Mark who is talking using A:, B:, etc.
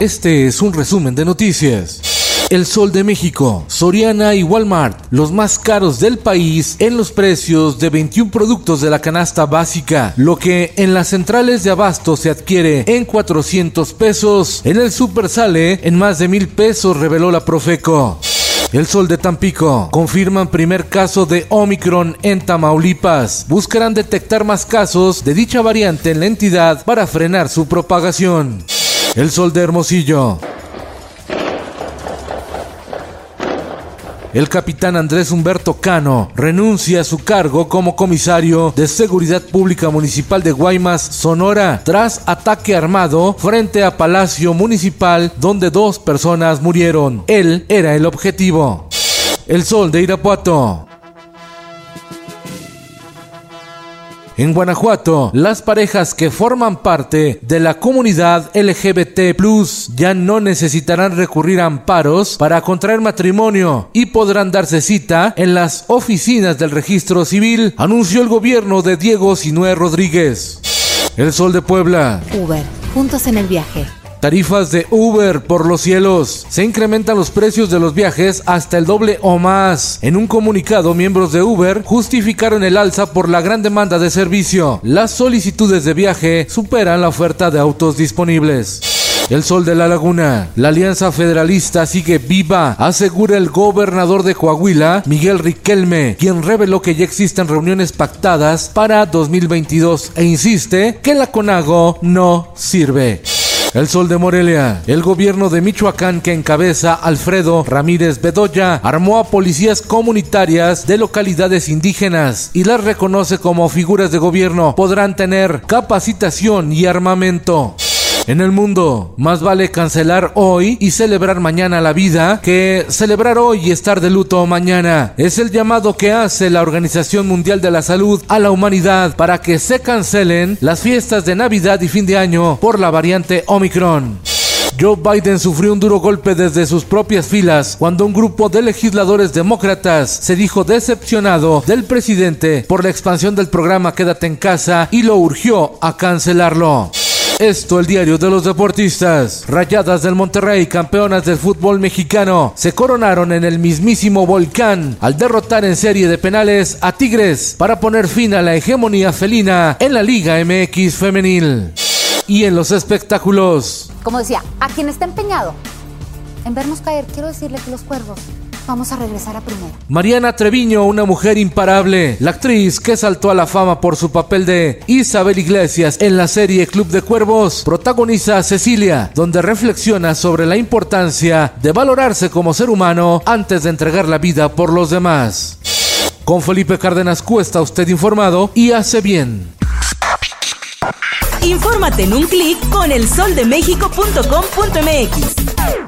A: Este es un resumen de noticias. El Sol de México, Soriana y Walmart, los más caros del país en los precios de 21 productos de la canasta básica, lo que en las centrales de abasto se adquiere en 400 pesos, en el super sale en más de mil pesos, reveló la Profeco. El Sol de Tampico confirman primer caso de Omicron en Tamaulipas. Buscarán detectar más casos de dicha variante en la entidad para frenar su propagación. El Sol de Hermosillo el capitán Andrés Humberto Cano renuncia a su cargo como comisario de Seguridad Pública Municipal de Guaymas, Sonora, tras ataque armado frente a Palacio Municipal donde dos personas murieron. Él era el objetivo. El Sol de Irapuato. En Guanajuato, las parejas que forman parte de la comunidad LGBT ya no necesitarán recurrir a amparos para contraer matrimonio y podrán darse cita en las oficinas del registro civil, anunció el gobierno de Diego Sinué Rodríguez. El Sol de Puebla.
B: Uber, juntos en el viaje.
A: Tarifas de Uber por los cielos. Se incrementan los precios de los viajes hasta el doble o más. En un comunicado, miembros de Uber justificaron el alza por la gran demanda de servicio. Las solicitudes de viaje superan la oferta de autos disponibles. El Sol de la Laguna. La Alianza Federalista sigue viva, asegura el gobernador de Coahuila, Miguel Riquelme, quien reveló que ya existen reuniones pactadas para 2022 e insiste que la CONAGO no sirve. El Sol de Morelia. El gobierno de Michoacán que encabeza Alfredo Ramírez Bedoya armó a policías comunitarias de localidades indígenas y las reconoce como figuras de gobierno. Podrán tener capacitación y armamento. En el mundo, más vale cancelar hoy y celebrar mañana la vida que celebrar hoy y estar de luto mañana. Es el llamado que hace la Organización Mundial de la Salud a la humanidad para que se cancelen las fiestas de Navidad y fin de año por la variante Omicron. Joe Biden sufrió un duro golpe desde sus propias filas cuando un grupo de legisladores demócratas se dijo decepcionado del presidente por la expansión del programa Quédate en casa y lo urgió a cancelarlo. Esto el diario de los deportistas. Rayadas del Monterrey, campeonas del fútbol mexicano, se coronaron en el mismísimo volcán al derrotar en serie de penales a Tigres para poner fin a la hegemonía felina en la Liga MX femenil. Y en los espectáculos.
B: Como decía, a quien está empeñado en vernos caer, quiero decirle que los cuervos Vamos a regresar a primera.
A: Mariana Treviño, una mujer imparable, la actriz que saltó a la fama por su papel de Isabel Iglesias en la serie Club de Cuervos, protagoniza a Cecilia, donde reflexiona sobre la importancia de valorarse como ser humano antes de entregar la vida por los demás. Con Felipe Cárdenas Cuesta, usted informado y hace bien.
C: Infórmate en un clic con elsoldemexico.com.mx.